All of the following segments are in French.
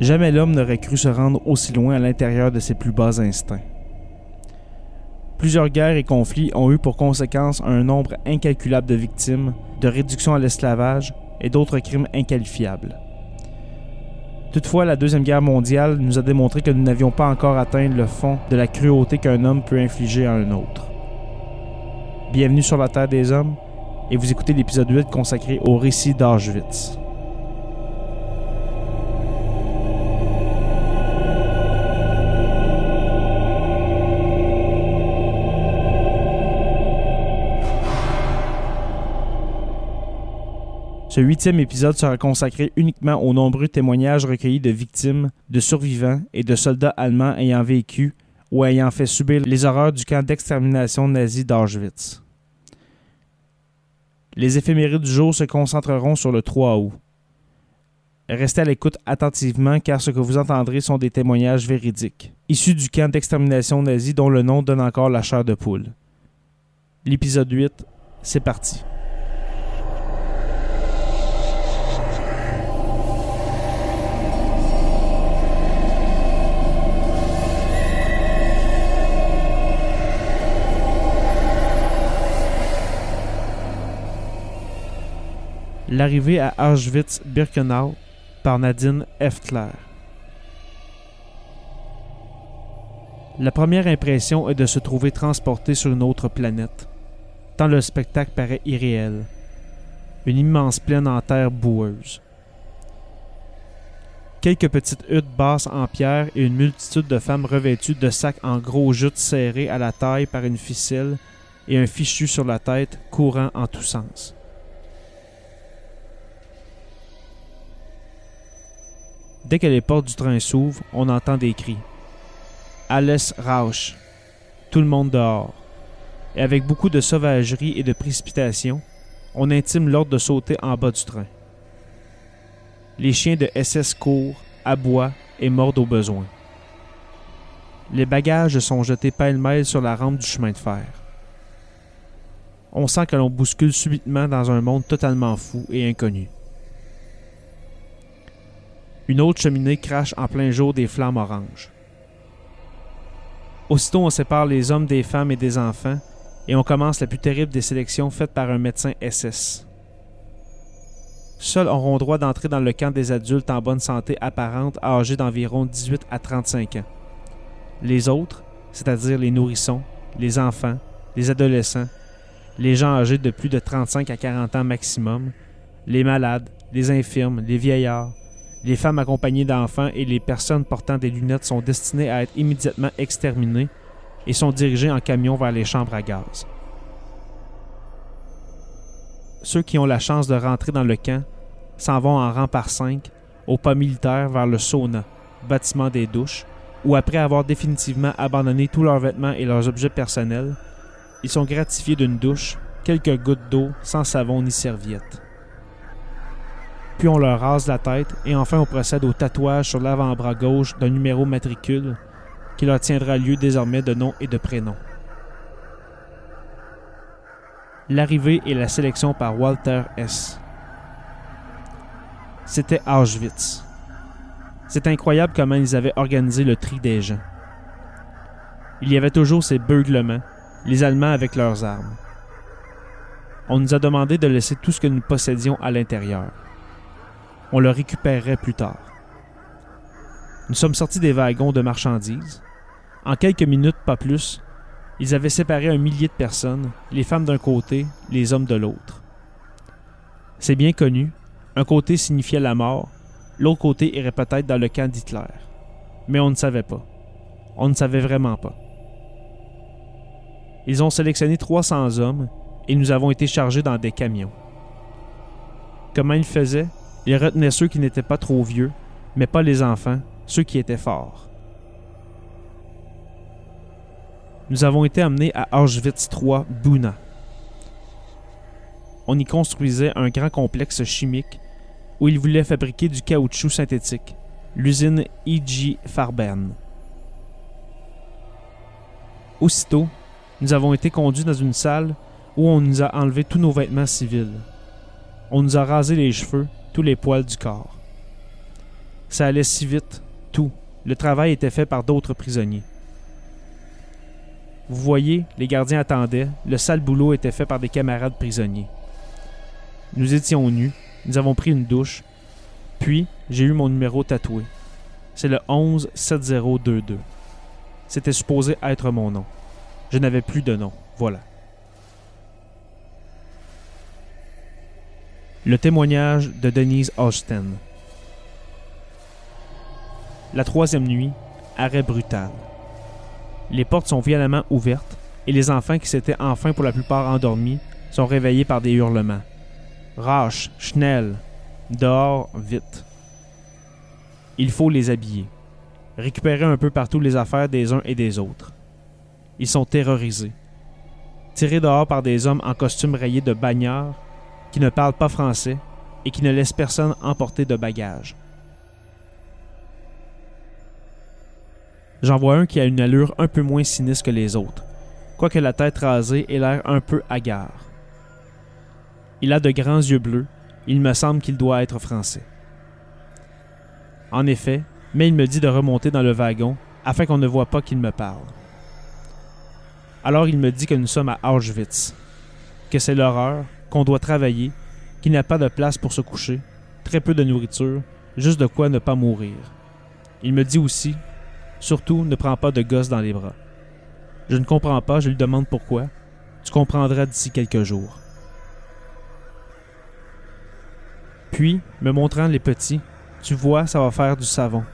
Jamais l'homme n'aurait cru se rendre aussi loin à l'intérieur de ses plus bas instincts. Plusieurs guerres et conflits ont eu pour conséquence un nombre incalculable de victimes, de réduction à l'esclavage et d'autres crimes inqualifiables. Toutefois, la Deuxième Guerre mondiale nous a démontré que nous n'avions pas encore atteint le fond de la cruauté qu'un homme peut infliger à un autre. Bienvenue sur la Terre des Hommes, et vous écoutez l'épisode 8 consacré au récit d'Auschwitz. Ce huitième épisode sera consacré uniquement aux nombreux témoignages recueillis de victimes, de survivants et de soldats allemands ayant vécu ou ayant fait subir les horreurs du camp d'extermination nazi d'Auschwitz. Les éphémérides du jour se concentreront sur le 3 août. Restez à l'écoute attentivement car ce que vous entendrez sont des témoignages véridiques, issus du camp d'extermination nazi dont le nom donne encore la chair de poule. L'épisode 8, c'est parti. L'arrivée à Auschwitz-Birkenau par Nadine Eftler. La première impression est de se trouver transporté sur une autre planète, tant le spectacle paraît irréel. Une immense plaine en terre boueuse. Quelques petites huttes basses en pierre et une multitude de femmes revêtues de sacs en gros jutes serrés à la taille par une ficelle et un fichu sur la tête courant en tous sens. Dès que les portes du train s'ouvrent, on entend des cris. Alles Rausch. Tout le monde dehors. Et avec beaucoup de sauvagerie et de précipitation, on intime l'ordre de sauter en bas du train. Les chiens de SS courent, aboient et mordent au besoin. Les bagages sont jetés pêle-mêle sur la rampe du chemin de fer. On sent que l'on bouscule subitement dans un monde totalement fou et inconnu. Une autre cheminée crache en plein jour des flammes oranges. Aussitôt, on sépare les hommes des femmes et des enfants et on commence la plus terrible des sélections faites par un médecin SS. Seuls auront droit d'entrer dans le camp des adultes en bonne santé apparente âgés d'environ 18 à 35 ans. Les autres, c'est-à-dire les nourrissons, les enfants, les adolescents, les gens âgés de plus de 35 à 40 ans maximum, les malades, les infirmes, les vieillards, les femmes accompagnées d'enfants et les personnes portant des lunettes sont destinées à être immédiatement exterminées et sont dirigées en camion vers les chambres à gaz. Ceux qui ont la chance de rentrer dans le camp s'en vont en rang par cinq au pas militaire vers le sauna, bâtiment des douches, où après avoir définitivement abandonné tous leurs vêtements et leurs objets personnels, ils sont gratifiés d'une douche, quelques gouttes d'eau sans savon ni serviette puis on leur rase la tête, et enfin on procède au tatouage sur l'avant-bras gauche d'un numéro matricule qui leur tiendra lieu désormais de nom et de prénom. L'arrivée et la sélection par Walter S. C'était Auschwitz. C'est incroyable comment ils avaient organisé le tri des gens. Il y avait toujours ces beuglements, les Allemands avec leurs armes. On nous a demandé de laisser tout ce que nous possédions à l'intérieur on le récupérerait plus tard. Nous sommes sortis des wagons de marchandises. En quelques minutes, pas plus, ils avaient séparé un millier de personnes, les femmes d'un côté, les hommes de l'autre. C'est bien connu, un côté signifiait la mort, l'autre côté irait peut-être dans le camp d'Hitler. Mais on ne savait pas. On ne savait vraiment pas. Ils ont sélectionné 300 hommes et nous avons été chargés dans des camions. Comment ils faisaient? Il retenait ceux qui n'étaient pas trop vieux, mais pas les enfants, ceux qui étaient forts. Nous avons été amenés à Auschwitz III Buna. On y construisait un grand complexe chimique où ils voulaient fabriquer du caoutchouc synthétique, l'usine E.G. Farben. Aussitôt, nous avons été conduits dans une salle où on nous a enlevé tous nos vêtements civils. On nous a rasé les cheveux tous les poils du corps. Ça allait si vite, tout. Le travail était fait par d'autres prisonniers. Vous voyez, les gardiens attendaient, le sale boulot était fait par des camarades prisonniers. Nous étions nus, nous avons pris une douche, puis j'ai eu mon numéro tatoué. C'est le 117022. C'était supposé être mon nom. Je n'avais plus de nom, voilà. Le témoignage de Denise Austin. La troisième nuit, arrêt brutal. Les portes sont violemment ouvertes et les enfants qui s'étaient enfin pour la plupart endormis sont réveillés par des hurlements. Rache, Schnell, dehors, vite. Il faut les habiller. Récupérer un peu partout les affaires des uns et des autres. Ils sont terrorisés. Tirés dehors par des hommes en costume rayé de bagnards qui ne parlent pas français et qui ne laissent personne emporter de bagages. J'en vois un qui a une allure un peu moins sinistre que les autres, quoique la tête rasée ait l'air un peu hagard. Il a de grands yeux bleus, il me semble qu'il doit être français. En effet, mais il me dit de remonter dans le wagon afin qu'on ne voit pas qu'il me parle. Alors il me dit que nous sommes à Auschwitz, que c'est l'horreur, qu'on doit travailler, qu'il n'y pas de place pour se coucher, très peu de nourriture, juste de quoi ne pas mourir. Il me dit aussi Surtout, ne prends pas de gosse dans les bras. Je ne comprends pas, je lui demande pourquoi. Tu comprendras d'ici quelques jours. Puis, me montrant les petits, tu vois, ça va faire du savon.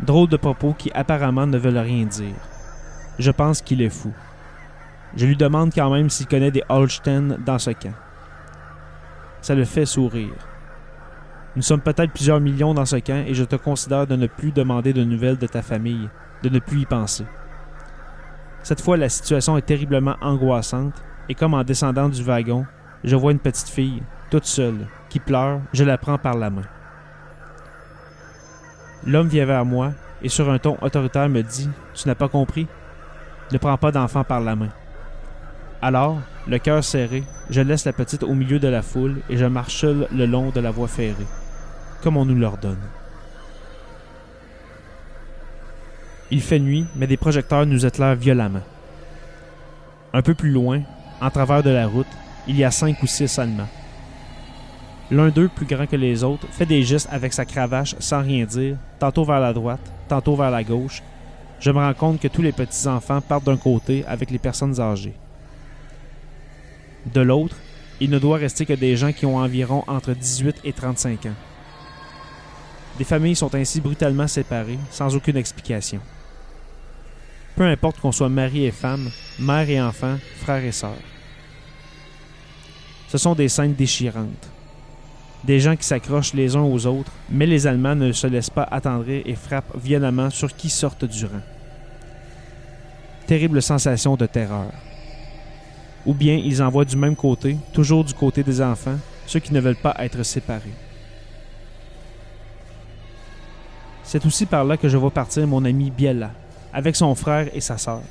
Drôle de propos qui apparemment ne veulent rien dire. Je pense qu'il est fou. Je lui demande quand même s'il connaît des Holstein dans ce camp. Ça le fait sourire. Nous sommes peut-être plusieurs millions dans ce camp et je te considère de ne plus demander de nouvelles de ta famille, de ne plus y penser. Cette fois, la situation est terriblement angoissante et comme en descendant du wagon, je vois une petite fille, toute seule, qui pleure, je la prends par la main. L'homme vient vers moi et sur un ton autoritaire me dit Tu n'as pas compris Ne prends pas d'enfant par la main. Alors, le cœur serré, je laisse la petite au milieu de la foule et je marche le long de la voie ferrée comme on nous l'ordonne. Il fait nuit, mais des projecteurs nous éclairent violemment. Un peu plus loin, en travers de la route, il y a cinq ou six Allemands. L'un d'eux, plus grand que les autres, fait des gestes avec sa cravache sans rien dire, tantôt vers la droite, tantôt vers la gauche. Je me rends compte que tous les petits-enfants partent d'un côté avec les personnes âgées. De l'autre, il ne doit rester que des gens qui ont environ entre 18 et 35 ans. Des familles sont ainsi brutalement séparées, sans aucune explication. Peu importe qu'on soit mari et femme, mère et enfant, frère et sœur. Ce sont des scènes déchirantes. Des gens qui s'accrochent les uns aux autres, mais les Allemands ne se laissent pas attendrir et frappent violemment sur qui sortent du rang. Terrible sensation de terreur. Ou bien ils envoient du même côté, toujours du côté des enfants, ceux qui ne veulent pas être séparés. C'est aussi par là que je vois partir mon ami Biella, avec son frère et sa sœur.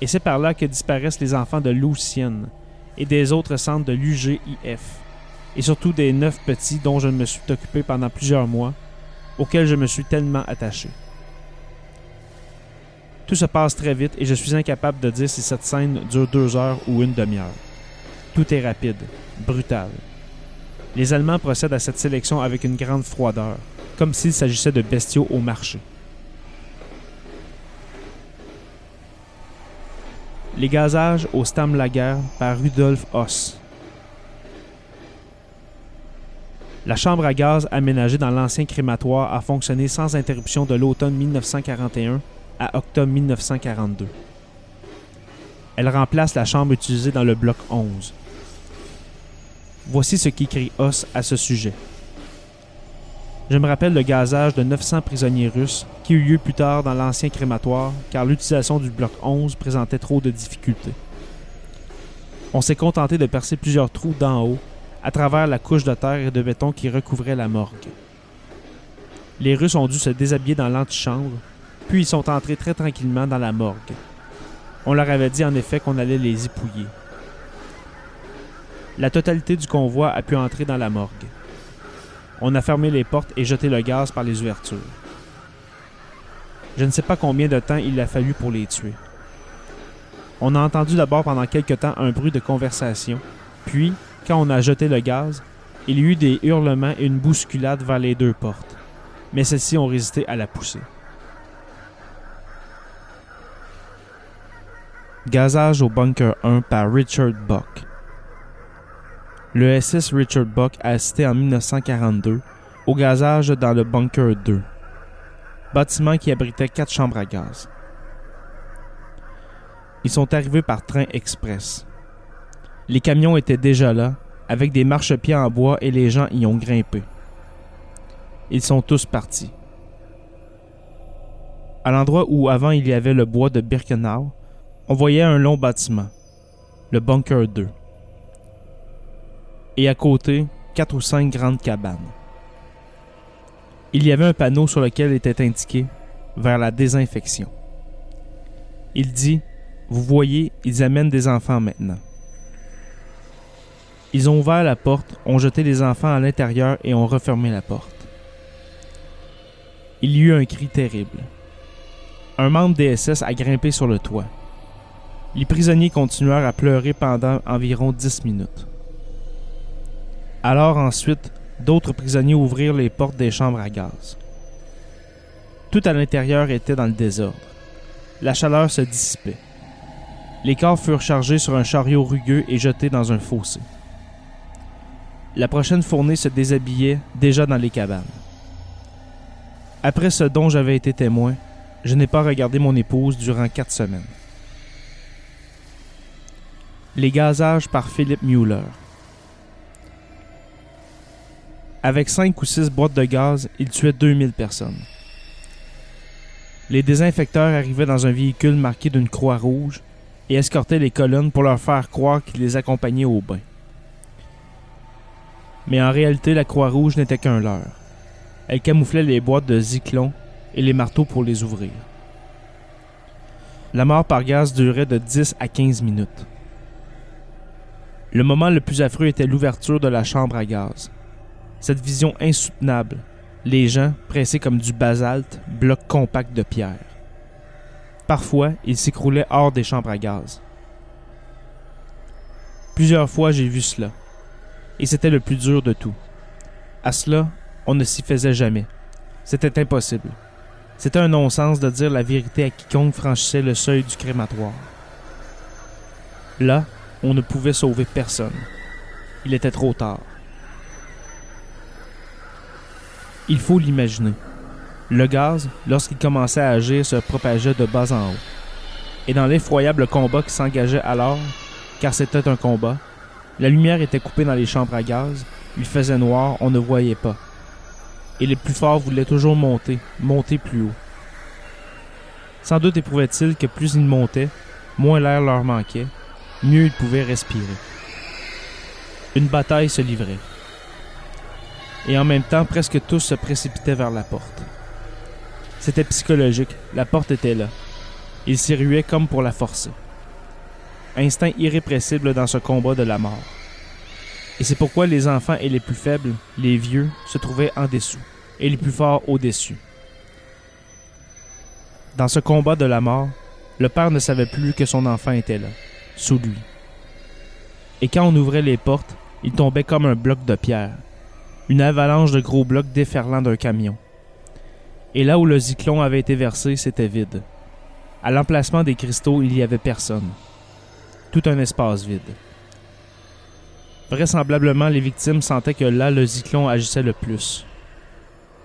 Et c'est par là que disparaissent les enfants de Lucienne et des autres centres de l'UGIF, et surtout des neuf petits dont je me suis occupé pendant plusieurs mois, auxquels je me suis tellement attaché. Tout se passe très vite et je suis incapable de dire si cette scène dure deux heures ou une demi-heure. Tout est rapide, brutal. Les Allemands procèdent à cette sélection avec une grande froideur, comme s'il s'agissait de bestiaux au marché. Les gazages au Stammlager par Rudolf Hoss. La chambre à gaz aménagée dans l'ancien crématoire a fonctionné sans interruption de l'automne 1941 à octobre 1942. Elle remplace la chambre utilisée dans le bloc 11. Voici ce qu'écrit Hoss à ce sujet. Je me rappelle le gazage de 900 prisonniers russes qui eut lieu plus tard dans l'ancien crématoire car l'utilisation du bloc 11 présentait trop de difficultés. On s'est contenté de percer plusieurs trous d'en haut à travers la couche de terre et de béton qui recouvrait la morgue. Les Russes ont dû se déshabiller dans l'antichambre, puis ils sont entrés très tranquillement dans la morgue. On leur avait dit en effet qu'on allait les épouiller. La totalité du convoi a pu entrer dans la morgue. on a fermé les portes et jeté le gaz par les ouvertures. Je ne sais pas combien de temps il a fallu pour les tuer. On a entendu d'abord pendant quelque temps un bruit de conversation, puis, quand on a jeté le gaz, il y eut des hurlements et une bousculade vers les deux portes, mais celles-ci ont résisté à la poussée. Gazage au bunker 1 par Richard Buck. Le SS Richard Buck a assisté en 1942 au gazage dans le bunker 2, bâtiment qui abritait quatre chambres à gaz. Ils sont arrivés par train express. Les camions étaient déjà là, avec des marchepieds en bois et les gens y ont grimpé. Ils sont tous partis. À l'endroit où avant il y avait le bois de Birkenau, on voyait un long bâtiment, le bunker 2. Et à côté, quatre ou cinq grandes cabanes. Il y avait un panneau sur lequel était indiqué vers la désinfection. Il dit Vous voyez, ils amènent des enfants maintenant. Ils ont ouvert la porte, ont jeté les enfants à l'intérieur et ont refermé la porte. Il y eut un cri terrible. Un membre des SS a grimpé sur le toit. Les prisonniers continuèrent à pleurer pendant environ dix minutes. Alors ensuite, d'autres prisonniers ouvrirent les portes des chambres à gaz. Tout à l'intérieur était dans le désordre. La chaleur se dissipait. Les corps furent chargés sur un chariot rugueux et jetés dans un fossé. La prochaine fournée se déshabillait déjà dans les cabanes. Après ce dont j'avais été témoin, je n'ai pas regardé mon épouse durant quatre semaines. Les gazages par Philippe Mueller. Avec cinq ou six boîtes de gaz, il tuait 2000 personnes. Les désinfecteurs arrivaient dans un véhicule marqué d'une croix rouge et escortaient les colonnes pour leur faire croire qu'ils les accompagnaient au bain. Mais en réalité, la croix rouge n'était qu'un leurre. Elle camouflait les boîtes de zyklon et les marteaux pour les ouvrir. La mort par gaz durait de 10 à 15 minutes. Le moment le plus affreux était l'ouverture de la chambre à gaz. Cette vision insoutenable, les gens, pressés comme du basalte, blocs compacts de pierre. Parfois, ils s'écroulaient hors des chambres à gaz. Plusieurs fois, j'ai vu cela. Et c'était le plus dur de tout. À cela, on ne s'y faisait jamais. C'était impossible. C'était un non-sens de dire la vérité à quiconque franchissait le seuil du crématoire. Là, on ne pouvait sauver personne. Il était trop tard. Il faut l'imaginer. Le gaz, lorsqu'il commençait à agir, se propageait de bas en haut. Et dans l'effroyable combat qui s'engageait alors, car c'était un combat, la lumière était coupée dans les chambres à gaz, il faisait noir, on ne voyait pas. Et les plus forts voulaient toujours monter, monter plus haut. Sans doute éprouvaient-ils que plus ils montaient, moins l'air leur manquait, mieux ils pouvaient respirer. Une bataille se livrait. Et en même temps, presque tous se précipitaient vers la porte. C'était psychologique, la porte était là. Ils s'y ruaient comme pour la forcer. Instinct irrépressible dans ce combat de la mort. Et c'est pourquoi les enfants et les plus faibles, les vieux, se trouvaient en dessous, et les plus forts au-dessus. Dans ce combat de la mort, le père ne savait plus que son enfant était là sous lui. Et quand on ouvrait les portes, il tombait comme un bloc de pierre, une avalanche de gros blocs déferlant d'un camion. Et là où le zyklon avait été versé, c'était vide. À l'emplacement des cristaux, il n'y avait personne. Tout un espace vide. Vraisemblablement, les victimes sentaient que là, le zyklon agissait le plus.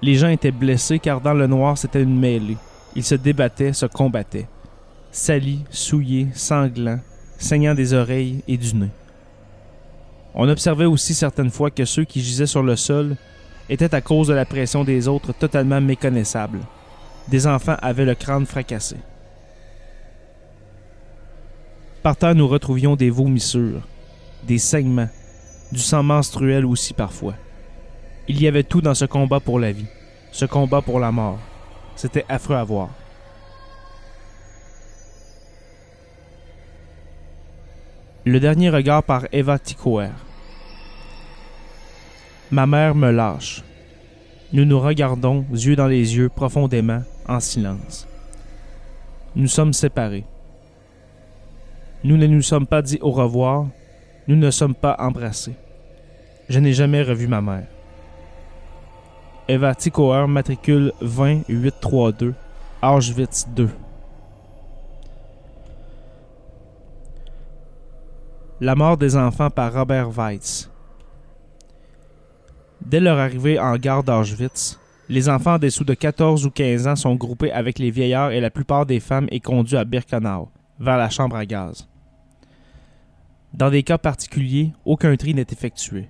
Les gens étaient blessés car dans le noir, c'était une mêlée. Ils se débattaient, se combattaient. Salis, souillés, sanglants, saignant des oreilles et du nez. On observait aussi certaines fois que ceux qui gisaient sur le sol étaient à cause de la pression des autres totalement méconnaissables. Des enfants avaient le crâne fracassé. Par terre, nous retrouvions des vomissures, des saignements, du sang menstruel aussi parfois. Il y avait tout dans ce combat pour la vie, ce combat pour la mort. C'était affreux à voir. Le dernier regard par Eva Ticoer. Ma mère me lâche. Nous nous regardons, yeux dans les yeux, profondément, en silence. Nous sommes séparés. Nous ne nous sommes pas dit au revoir, nous ne sommes pas embrassés. Je n'ai jamais revu ma mère. Eva Tikoer, matricule 20832, Auschwitz 2. La mort des enfants par Robert Weitz. Dès leur arrivée en gare d'Auschwitz, les enfants dessous de 14 ou 15 ans sont groupés avec les vieillards et la plupart des femmes est conduits à Birkenau, vers la chambre à gaz. Dans des cas particuliers, aucun tri n'est effectué.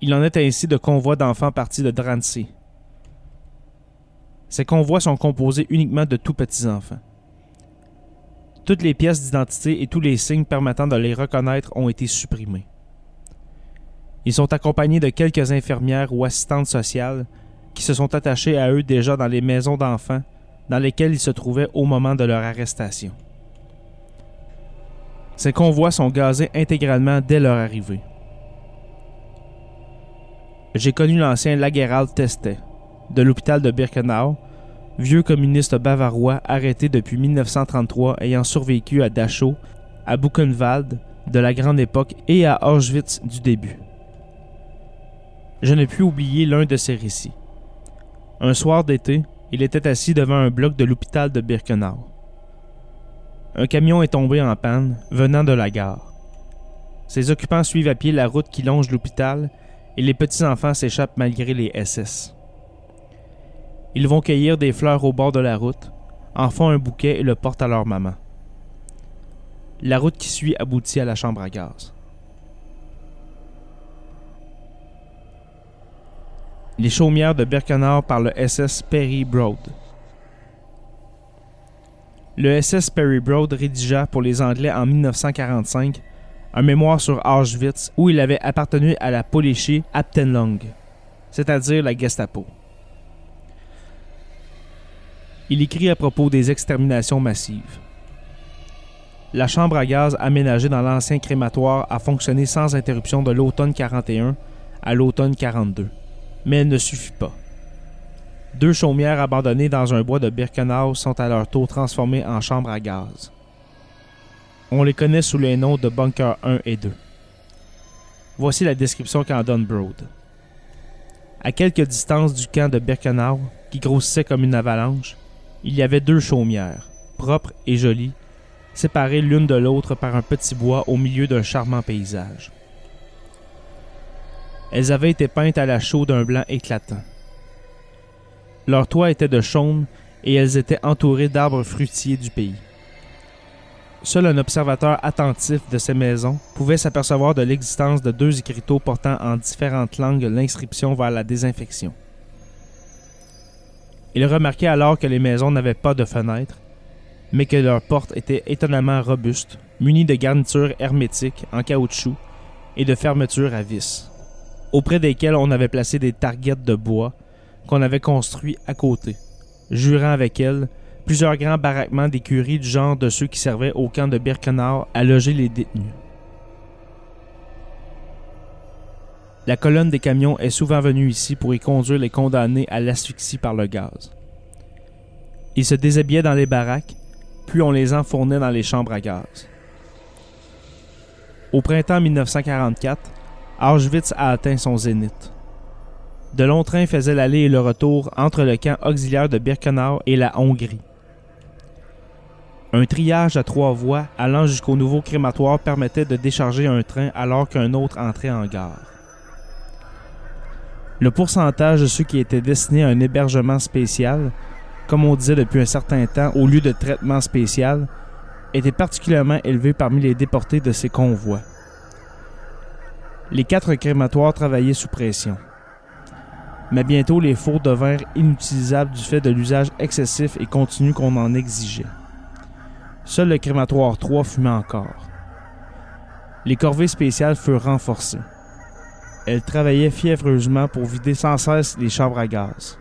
Il en est ainsi de convois d'enfants partis de Drancy. Ces convois sont composés uniquement de tout petits enfants. Toutes les pièces d'identité et tous les signes permettant de les reconnaître ont été supprimés. Ils sont accompagnés de quelques infirmières ou assistantes sociales qui se sont attachées à eux déjà dans les maisons d'enfants dans lesquelles ils se trouvaient au moment de leur arrestation. Ces convois sont gazés intégralement dès leur arrivée. J'ai connu l'ancien Lagerald Testet, de l'hôpital de Birkenau, vieux communiste bavarois arrêté depuis 1933 ayant survécu à Dachau, à Buchenwald de la grande époque et à Auschwitz du début. Je ne puis oublier l'un de ses récits. Un soir d'été, il était assis devant un bloc de l'hôpital de Birkenau. Un camion est tombé en panne venant de la gare. Ses occupants suivent à pied la route qui longe l'hôpital et les petits-enfants s'échappent malgré les SS. Ils vont cueillir des fleurs au bord de la route, en font un bouquet et le portent à leur maman. La route qui suit aboutit à la chambre à gaz. Les chaumières de Birkenau par le SS Perry Broad. Le SS Perry Broad rédigea pour les Anglais en 1945 un mémoire sur Auschwitz où il avait appartenu à la Polizei Abteilung, c'est-à-dire la Gestapo. Il écrit à propos des exterminations massives. La chambre à gaz aménagée dans l'ancien crématoire a fonctionné sans interruption de l'automne 41 à l'automne 42, mais elle ne suffit pas. Deux chaumières abandonnées dans un bois de Birkenau sont à leur tour transformées en chambres à gaz. On les connaît sous les noms de Bunker 1 et 2. Voici la description qu'en donne Broad. À quelques distances du camp de Birkenau, qui grossissait comme une avalanche, il y avait deux chaumières, propres et jolies, séparées l'une de l'autre par un petit bois au milieu d'un charmant paysage. Elles avaient été peintes à la chaux d'un blanc éclatant. Leur toit était de chaume et elles étaient entourées d'arbres fruitiers du pays. Seul un observateur attentif de ces maisons pouvait s'apercevoir de l'existence de deux écriteaux portant en différentes langues l'inscription vers la désinfection. Il remarquait alors que les maisons n'avaient pas de fenêtres, mais que leurs portes étaient étonnamment robustes, munies de garnitures hermétiques en caoutchouc et de fermetures à vis, auprès desquelles on avait placé des targettes de bois qu'on avait construit à côté, jurant avec elles plusieurs grands baraquements d'écuries du genre de ceux qui servaient au camp de Birkenau à loger les détenus. La colonne des camions est souvent venue ici pour y conduire les condamnés à l'asphyxie par le gaz. Ils se déshabillaient dans les baraques, puis on les enfournait dans les chambres à gaz. Au printemps 1944, Auschwitz a atteint son zénith. De longs trains faisaient l'aller et le retour entre le camp auxiliaire de Birkenau et la Hongrie. Un triage à trois voies allant jusqu'au nouveau crématoire permettait de décharger un train alors qu'un autre entrait en gare. Le pourcentage de ceux qui étaient destinés à un hébergement spécial, comme on disait depuis un certain temps au lieu de traitement spécial, était particulièrement élevé parmi les déportés de ces convois. Les quatre crématoires travaillaient sous pression mais bientôt les fours devinrent inutilisables du fait de l'usage excessif et continu qu'on en exigeait. Seul le crématoire 3 fumait encore. Les corvées spéciales furent renforcées. Elles travaillaient fiévreusement pour vider sans cesse les chambres à gaz.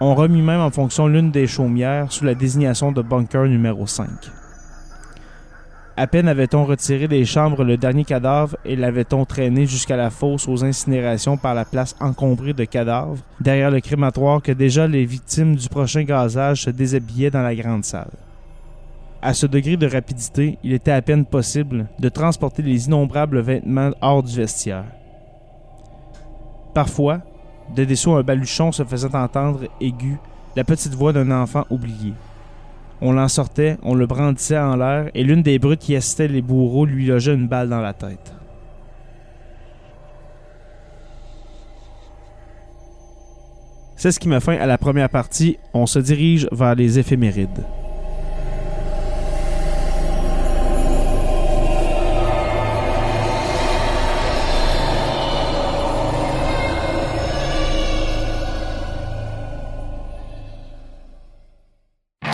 On remit même en fonction l'une des chaumières sous la désignation de bunker numéro 5. À peine avait-on retiré des chambres le dernier cadavre et l'avait-on traîné jusqu'à la fosse aux incinérations par la place encombrée de cadavres, derrière le crématoire, que déjà les victimes du prochain gazage se déshabillaient dans la grande salle. À ce degré de rapidité, il était à peine possible de transporter les innombrables vêtements hors du vestiaire. Parfois, de dessous un baluchon se faisait entendre aigu la petite voix d'un enfant oublié. On l'en sortait, on le brandissait en l'air, et l'une des brutes qui assistait les bourreaux lui logeait une balle dans la tête. C'est ce qui met fin à la première partie. On se dirige vers les éphémérides.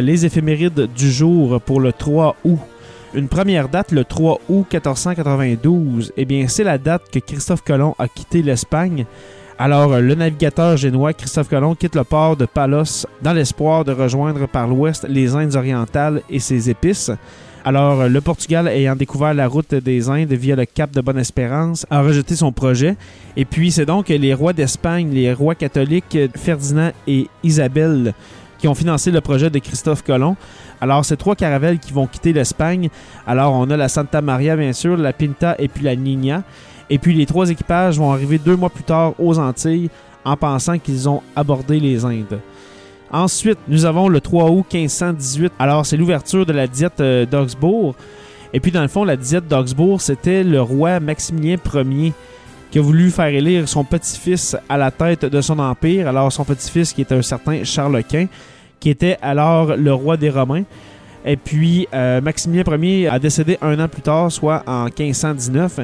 les éphémérides du jour pour le 3 août. Une première date, le 3 août 1492, eh bien, c'est la date que Christophe Colomb a quitté l'Espagne. Alors, le navigateur génois Christophe Colomb quitte le port de Palos dans l'espoir de rejoindre par l'ouest les Indes orientales et ses épices. Alors, le Portugal, ayant découvert la route des Indes via le cap de Bonne-Espérance, a rejeté son projet. Et puis, c'est donc les rois d'Espagne, les rois catholiques Ferdinand et Isabelle, qui ont financé le projet de Christophe Colomb. Alors, c'est trois caravelles qui vont quitter l'Espagne. Alors, on a la Santa Maria, bien sûr, la Pinta et puis la Niña. Et puis, les trois équipages vont arriver deux mois plus tard aux Antilles en pensant qu'ils ont abordé les Indes. Ensuite, nous avons le 3 août 1518. Alors, c'est l'ouverture de la diète euh, d'Augsbourg. Et puis, dans le fond, la diète d'Augsbourg, c'était le roi Maximilien Ier qui a voulu faire élire son petit-fils à la tête de son empire. Alors, son petit-fils, qui était un certain Charles Quint, qui était alors le roi des Romains. Et puis, euh, Maximilien Ier a décédé un an plus tard, soit en 1519.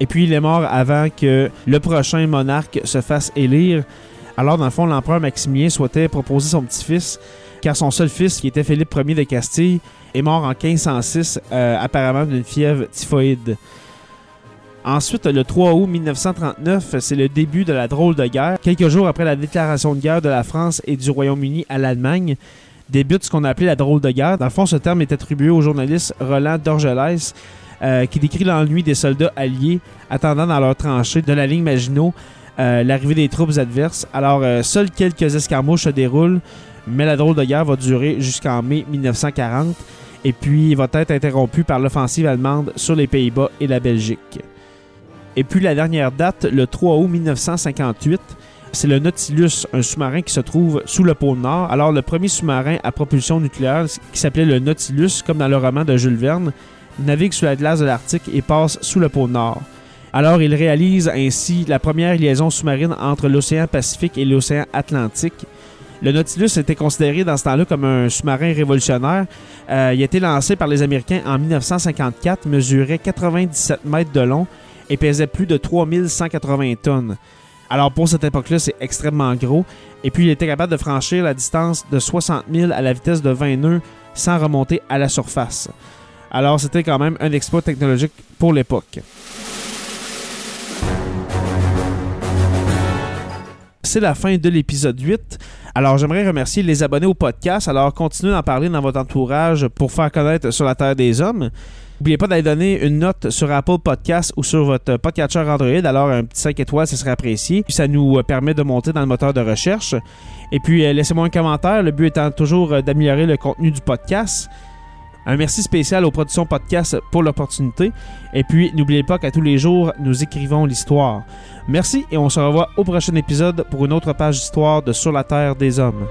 Et puis, il est mort avant que le prochain monarque se fasse élire. Alors, dans le fond, l'empereur Maximilien souhaitait proposer son petit-fils, car son seul fils, qui était Philippe Ier de Castille, est mort en 1506, euh, apparemment d'une fièvre typhoïde. Ensuite, le 3 août 1939, c'est le début de la drôle de guerre. Quelques jours après la déclaration de guerre de la France et du Royaume-Uni à l'Allemagne, débute ce qu'on appelait la drôle de guerre. Dans le fond, ce terme est attribué au journaliste Roland Dorgelès, euh, qui décrit l'ennui des soldats alliés attendant dans leur tranchée de la ligne Maginot euh, l'arrivée des troupes adverses. Alors, euh, seuls quelques escarmouches se déroulent, mais la drôle de guerre va durer jusqu'en mai 1940 et puis va être interrompue par l'offensive allemande sur les Pays-Bas et la Belgique. Et puis la dernière date, le 3 août 1958, c'est le Nautilus, un sous-marin qui se trouve sous le pôle Nord. Alors le premier sous-marin à propulsion nucléaire, qui s'appelait le Nautilus, comme dans le roman de Jules Verne, navigue sous la glace de l'Arctique et passe sous le pôle Nord. Alors il réalise ainsi la première liaison sous-marine entre l'océan Pacifique et l'océan Atlantique. Le Nautilus était considéré dans ce temps-là comme un sous-marin révolutionnaire. Euh, il a été lancé par les Américains en 1954, mesurait 97 mètres de long et pesait plus de 3180 tonnes. Alors pour cette époque-là, c'est extrêmement gros. Et puis il était capable de franchir la distance de 60 000 à la vitesse de 20 nœuds sans remonter à la surface. Alors c'était quand même un exploit technologique pour l'époque. C'est la fin de l'épisode 8. Alors j'aimerais remercier les abonnés au podcast. Alors continuez d'en parler dans votre entourage pour faire connaître sur la Terre des Hommes. N'oubliez pas d'aller donner une note sur Apple Podcast ou sur votre podcatcher Android. Alors, un petit 5 étoiles, ce serait apprécié. Puis ça nous euh, permet de monter dans le moteur de recherche. Et puis, euh, laissez-moi un commentaire. Le but étant toujours euh, d'améliorer le contenu du podcast. Un merci spécial aux productions podcast pour l'opportunité. Et puis, n'oubliez pas qu'à tous les jours, nous écrivons l'histoire. Merci et on se revoit au prochain épisode pour une autre page d'histoire de Sur la Terre des Hommes.